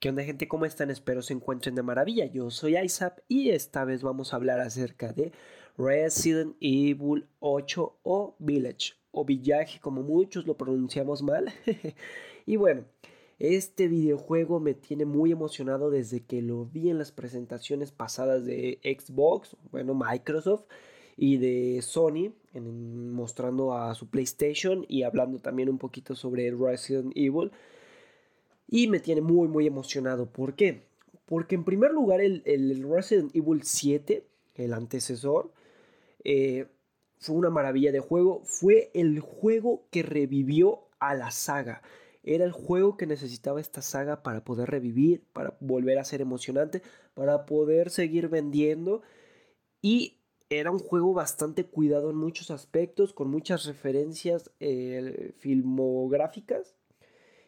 ¿Qué onda gente? ¿Cómo están? Espero se encuentren de maravilla. Yo soy Isaac y esta vez vamos a hablar acerca de Resident Evil 8 o Village o Village como muchos lo pronunciamos mal. y bueno, este videojuego me tiene muy emocionado desde que lo vi en las presentaciones pasadas de Xbox, bueno, Microsoft y de Sony, mostrando a su PlayStation y hablando también un poquito sobre Resident Evil. Y me tiene muy, muy emocionado. ¿Por qué? Porque en primer lugar el, Resident Evil 7, el antecesor, eh, fue una maravilla de juego. Fue el juego que revivió a la saga. Era el juego que necesitaba esta saga para poder revivir, para volver a ser emocionante, para poder seguir vendiendo. Y era un juego bastante cuidado en muchos aspectos, con muchas referencias eh, filmográficas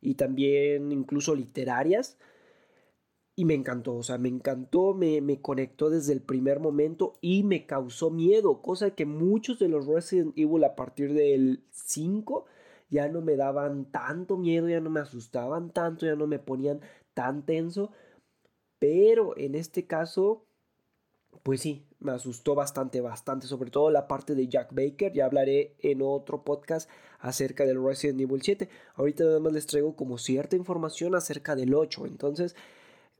y también incluso literarias. Y me encantó, o sea, me encantó, me, me, conectó desde el primer momento y me causó miedo, cosa que muchos de los Resident Evil a partir del 5 ya no me daban tanto miedo, ya no me asustaban tanto, ya no me ponían tan tenso. Pero en este caso, pues sí, me asustó bastante, bastante, sobre todo la parte de Jack Baker, ya hablaré en otro podcast acerca del Resident Evil 7. Ahorita nada más les traigo como cierta información acerca del 8, entonces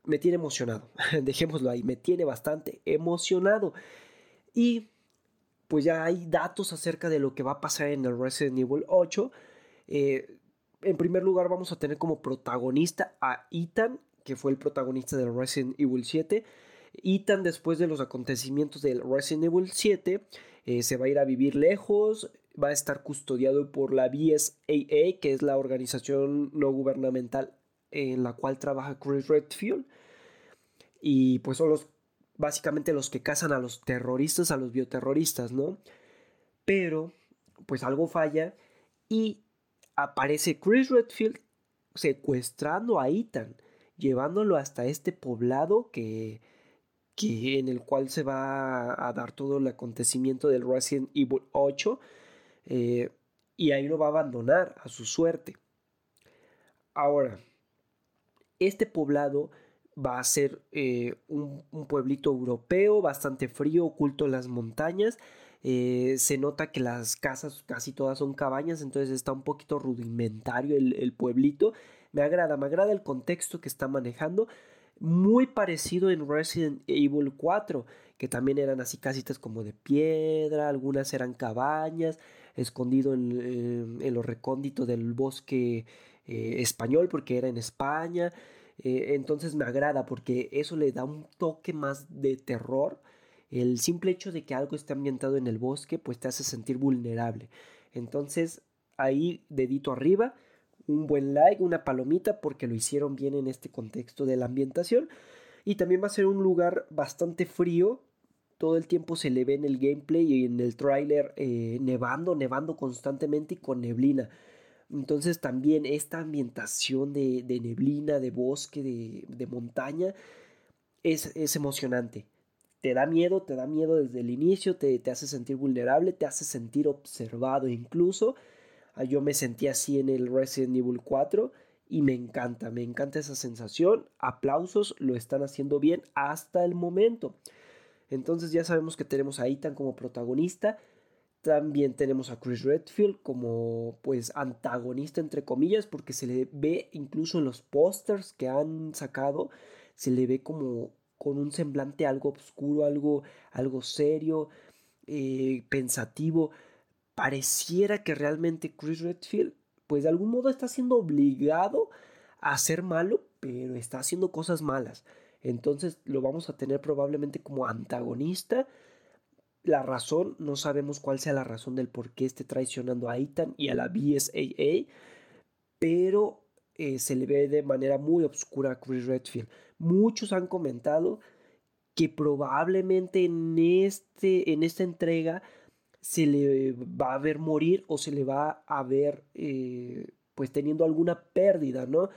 me tiene emocionado, dejémoslo ahí, me tiene bastante emocionado. Y pues ya hay datos acerca de lo que va a pasar en el Resident Evil 8. Eh, en primer lugar vamos a tener como protagonista a Ethan, que fue el protagonista del Resident Evil 7 Ethan, después de los acontecimientos del Resident Evil 7, eh, se va a ir a vivir lejos, va a estar custodiado por la BSAA, que es la organización no gubernamental en la cual trabaja Chris Redfield. Y pues son los, básicamente los que cazan a los terroristas, a los bioterroristas, ¿no? Pero, pues algo falla y aparece Chris Redfield secuestrando a Ethan, llevándolo hasta este poblado que que, en el cual se va a dar todo el acontecimiento del Resident Evil 8 eh, y ahí lo va a abandonar a su suerte. Ahora, este poblado va a ser eh, un, pueblito europeo bastante frío, oculto en las montañas. Eh, se nota que las casas casi todas son cabañas, entonces está un poquito rudimentario el, el pueblito. Me agrada, me agrada el contexto que está manejando muy parecido en Resident Evil 4, que también eran así casitas como de piedra, algunas eran cabañas, escondido en, en, lo recóndito del bosque eh, español, porque era en España. Eh, entonces me agrada porque eso le da un toque más de terror. El simple hecho de que algo esté ambientado en el bosque, pues te hace sentir vulnerable. Entonces, ahí dedito arriba un buen like, una palomita, porque lo hicieron bien en este contexto de la ambientación. Y también va a ser un lugar bastante frío. Todo el tiempo se le ve en el gameplay y en el tráiler eh, nevando, nevando constantemente y con neblina. Entonces también esta ambientación de, neblina, de bosque, de, montaña, es, es, emocionante. Te da miedo, te da miedo desde el inicio, te, te hace sentir vulnerable, te hace sentir observado incluso. Ah, yo me sentí así en el Resident Evil 4 y me encanta, me encanta esa sensación. Aplausos, lo están haciendo bien hasta el momento. Entonces ya sabemos que tenemos a Ethan como protagonista. También tenemos a Chris Redfield como pues antagonista entre comillas porque se le ve incluso en los pósters que han sacado, se le ve como con un semblante algo oscuro, algo, algo serio, eh, pensativo pareciera que realmente Chris Redfield, pues de algún modo está siendo obligado a ser malo, pero está haciendo cosas malas. Entonces lo vamos a tener probablemente como antagonista. La razón, no sabemos cuál sea la razón del por qué esté traicionando a Ethan y a la BSAA, pero eh, se le ve de manera muy oscura a Chris Redfield. Muchos han comentado que probablemente en, este, en esta entrega se le va a ver morir o se le va a ver eh, pues teniendo alguna pérdida, ¿no?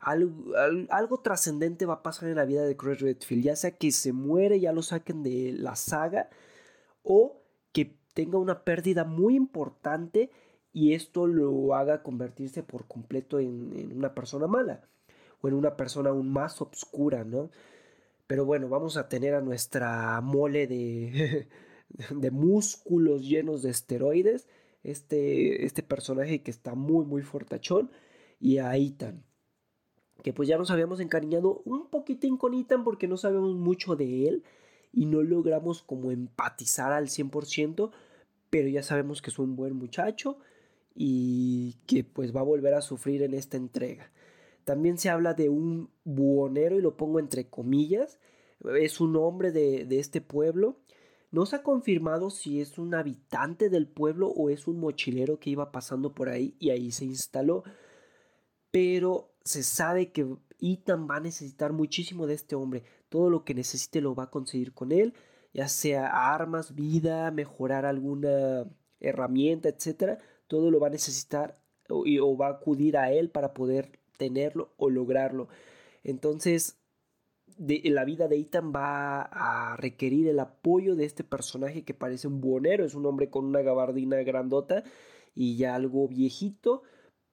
Algo, trascendente va a pasar en la vida de Chris Redfield, ya sea que se muere, ya lo saquen de la saga, o que tenga una pérdida muy importante y esto lo haga convertirse por completo en, una persona mala. o en una persona aún más oscura, ¿no? Pero bueno, vamos a tener a nuestra mole de, de músculos llenos de esteroides, este, este personaje que está muy, muy fortachón, y a Ethan, que pues ya nos habíamos encariñado un poquitín con Ethan porque no sabemos mucho de él y no logramos como empatizar al 100%, pero ya sabemos que es un buen muchacho y que pues va a volver a sufrir en esta entrega. También se habla de un buhonero y lo pongo entre comillas, es un hombre de, de este pueblo. No se ha confirmado si es un habitante del pueblo o es un mochilero que iba pasando por ahí y ahí se instaló. Pero se sabe que Ethan va a necesitar muchísimo de este hombre. Todo lo que necesite lo va a conseguir con él, ya sea armas, vida, mejorar alguna herramienta, etcétera. Todo lo va a necesitar o, o va a acudir a él para poder tenerlo o lograrlo. Entonces, de, la vida de Ethan va a requerir el apoyo de este personaje que parece un buonero, es un hombre con una gabardina grandota y ya algo viejito,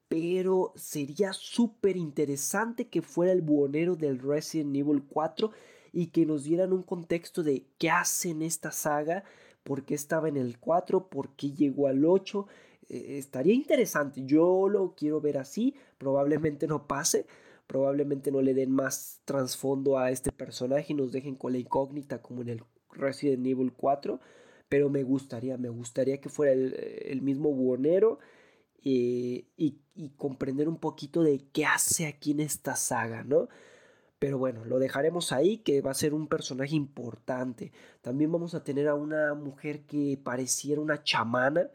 pero sería súper interesante que fuera el buonero del Resident Evil 4 y que nos dieran un contexto de qué hace en esta saga, por qué estaba en el 4, por qué llegó al 8. Eh, estaría interesante, yo lo quiero ver así, probablemente no pase, probablemente no le den más trasfondo a este personaje y nos dejen con la incógnita como en el Resident Evil 4, pero me gustaría, me gustaría que fuera el, mismo buonero eh, y, y, comprender un poquito de qué hace aquí en esta saga, ¿no? Pero bueno, lo dejaremos ahí, que va a ser un personaje importante. También vamos a tener a una mujer que pareciera una chamana,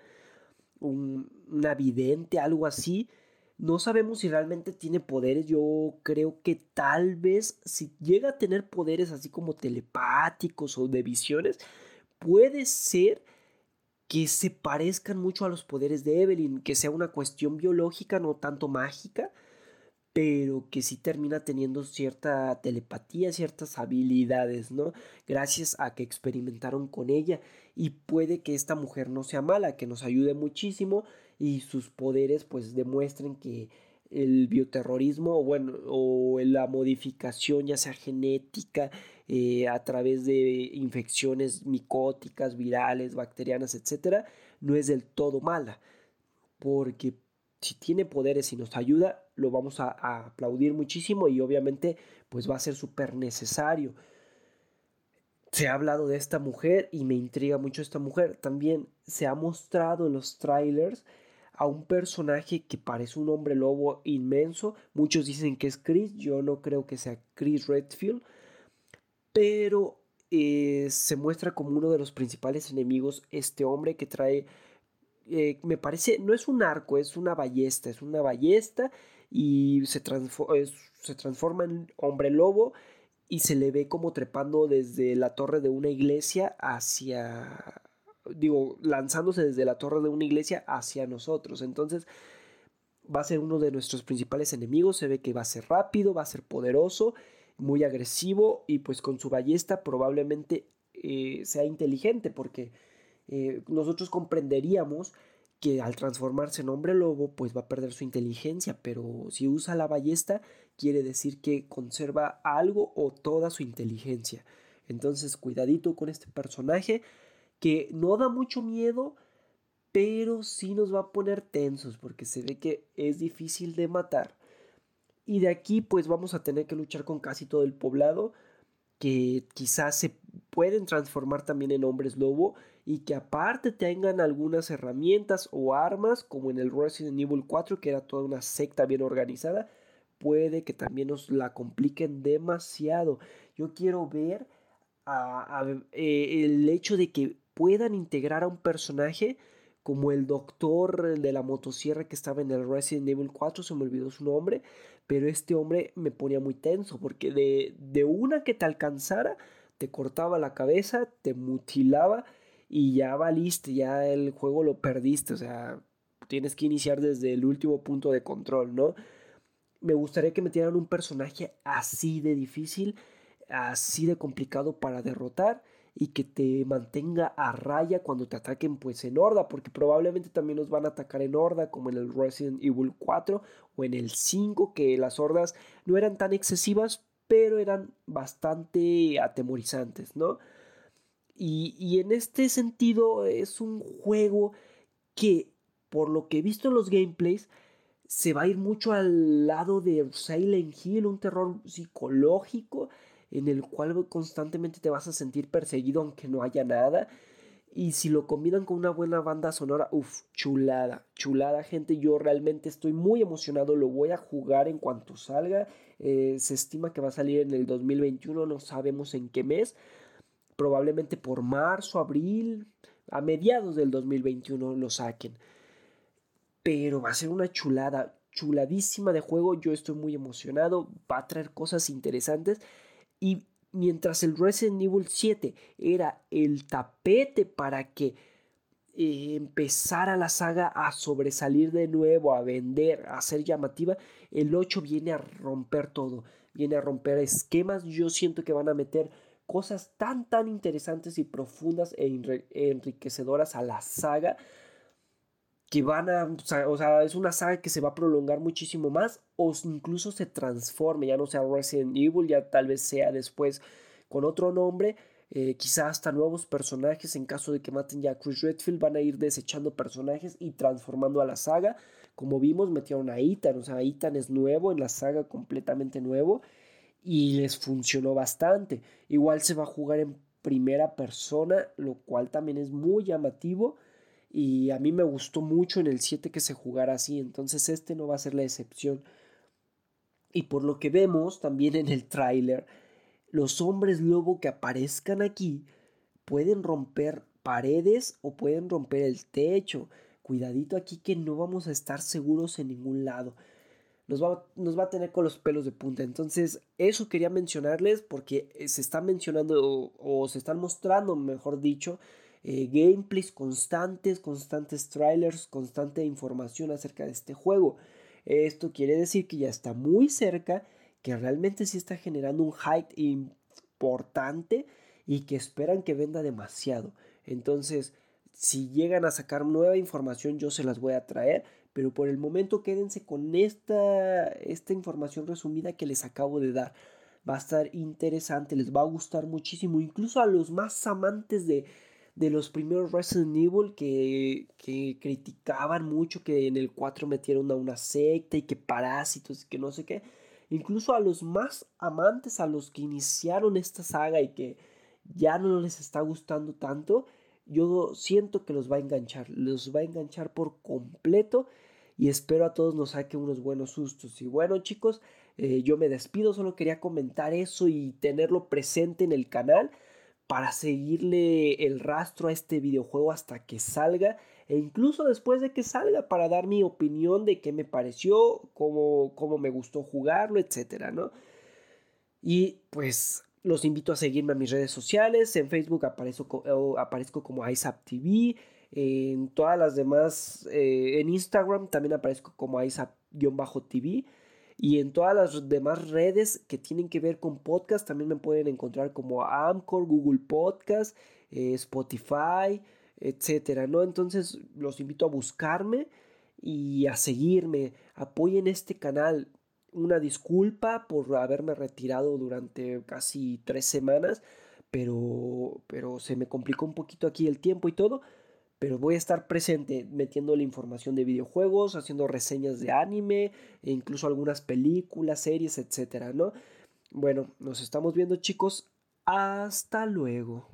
un, una vidente, algo así, no sabemos si realmente tiene poderes. Yo creo que tal vez si llega a tener poderes así como telepáticos o de visiones, puede ser que se parezcan mucho a los poderes de Evelyn, que sea una cuestión biológica, no tanto mágica, pero que sí termina teniendo cierta telepatía, ciertas habilidades, ¿no? Gracias a que experimentaron con ella y puede que esta mujer no sea mala, que nos ayude muchísimo y sus poderes pues demuestren que el bioterrorismo o bueno o la modificación ya sea genética eh, a través de infecciones micóticas virales bacterianas etcétera no es del todo mala porque si tiene poderes y nos ayuda lo vamos a, a aplaudir muchísimo y obviamente pues va a ser súper necesario. Se ha hablado de esta mujer y me intriga mucho esta mujer. También se ha mostrado en los trailers a un personaje que parece un hombre lobo inmenso. Muchos dicen que es Chris, yo no creo que sea Chris Redfield, pero eh, se muestra como uno de los principales enemigos este hombre que trae, eh, me parece, no es un arco, es una ballesta, es una ballesta y se, se transforma en hombre lobo y se le ve como trepando desde la torre de una iglesia hacia digo, lanzándose desde la torre de una iglesia hacia nosotros. Entonces, va a ser uno de nuestros principales enemigos. Se ve que va a ser rápido, va a ser poderoso, muy agresivo y pues con su ballesta probablemente eh, sea inteligente porque eh, nosotros comprenderíamos que al transformarse en hombre lobo pues va a perder su inteligencia, pero si usa la ballesta quiere decir que conserva algo o toda su inteligencia. Entonces cuidadito con este personaje que no da mucho miedo, pero sí nos va a poner tensos porque se ve que es difícil de matar. Y de aquí pues vamos a tener que luchar con casi todo el poblado que quizás se pueden transformar también en hombres lobo y que aparte tengan algunas herramientas o armas como en el Resident Evil 4 que era toda una secta bien organizada puede que también nos la compliquen demasiado yo quiero ver eh, el hecho de que puedan integrar a un personaje como el doctor de la motosierra que estaba en el Resident Evil 4, se me olvidó su nombre, pero este hombre me ponía muy tenso porque de, de una que te alcanzara, te cortaba la cabeza, te mutilaba y ya valiste, ya el juego lo perdiste, o sea, tienes que iniciar desde el último punto de control, ¿no? Me gustaría que metieran un personaje así de difícil, así de complicado para derrotar y que te mantenga a raya cuando te ataquen pues en horda, porque probablemente también nos van a atacar en horda como en el Resident Evil 4 o en el 5, que las hordas no eran tan excesivas, pero eran bastante atemorizantes, ¿no? Y, y en este sentido es un juego que, por lo que he visto en los gameplays, se va a ir mucho al lado de Silent Hill, un terror psicológico en el cual constantemente te vas a sentir perseguido aunque no haya nada. Y si lo combinan con una buena banda sonora, uff, chulada, chulada gente. Yo realmente estoy muy emocionado, lo voy a jugar en cuanto salga. Eh, se estima que va a salir en el 2021, no sabemos en qué mes. Probablemente por marzo, abril, a mediados del 2021 lo saquen. Pero va a ser una chulada, chuladísima de juego. Yo estoy muy emocionado, va a traer cosas interesantes. Y mientras el Resident Evil 7 era el tapete para que eh, empezara la saga a sobresalir de nuevo, a vender, a ser llamativa, el 8 viene a romper todo, viene a romper esquemas. Yo siento que van a meter cosas tan tan interesantes y profundas e enriquecedoras a la saga que van a, o sea, es una saga que se va a prolongar muchísimo más o incluso se transforme, ya no sea Resident Evil, ya tal vez sea después con otro nombre, eh, quizá hasta nuevos personajes en caso de que maten ya a Chris Redfield, van a ir desechando personajes y transformando a la saga, como vimos metieron a Ethan, o sea, Ethan es nuevo en la saga, completamente nuevo, y les funcionó bastante, igual se va a jugar en primera persona, lo cual también es muy llamativo, y a mí me gustó mucho en el 7 que se jugara así, entonces este no va a ser la excepción. Y por lo que vemos también en el tráiler, los hombres lobo que aparezcan aquí pueden romper paredes o pueden romper el techo. Cuidadito aquí que no vamos a estar seguros en ningún lado. Nos va, nos va a tener con los pelos de punta. Entonces, eso quería mencionarles porque se está mencionando o se están mostrando, mejor dicho, eh, gameplays constantes, constantes trailers, constante información acerca de este juego. Esto quiere decir que ya está muy cerca, que realmente sí está generando un hype importante y que esperan que venda demasiado. Entonces, si llegan a sacar nueva información, yo se las voy a traer. Pero por el momento quédense con esta, esta información resumida que les acabo de dar. Va a estar interesante, les va a gustar muchísimo. Incluso a los más amantes de, de los primeros Resident Evil que, que criticaban mucho que en el 4 metieron a una secta y que parásitos y que no sé qué. Incluso a los más amantes, a los que iniciaron esta saga y que ya no les está gustando tanto, yo siento que los va a enganchar, los va a enganchar por completo y espero a todos nos saque unos buenos sustos. Y bueno chicos, eh, yo me despido, solo quería comentar eso y tenerlo presente en el canal para seguirle el rastro a este videojuego hasta que salga e incluso después de que salga para dar mi opinión de qué me pareció, cómo, cómo me gustó jugarlo, etcétera, ¿no? Y pues los invito a seguirme a mis redes sociales, en Facebook aparezco, aparezco como ISAPTV, en todas las demás, eh, en Instagram también aparezco como ISAP-TV y en todas las demás redes que tienen que ver con podcast también me pueden encontrar como Amcor, Google Podcast, eh, Spotify, etcétera, ¿no? Entonces los invito a buscarme y a seguirme. Apoyen este canal. Una disculpa por haberme retirado durante casi tres semanas, pero, pero se me complicó un poquito aquí el tiempo y todo pero voy a estar presente metiendo la información de videojuegos, haciendo reseñas de anime, e incluso algunas películas, series, etcétera, ¿no? Bueno, nos estamos viendo chicos. Hasta luego.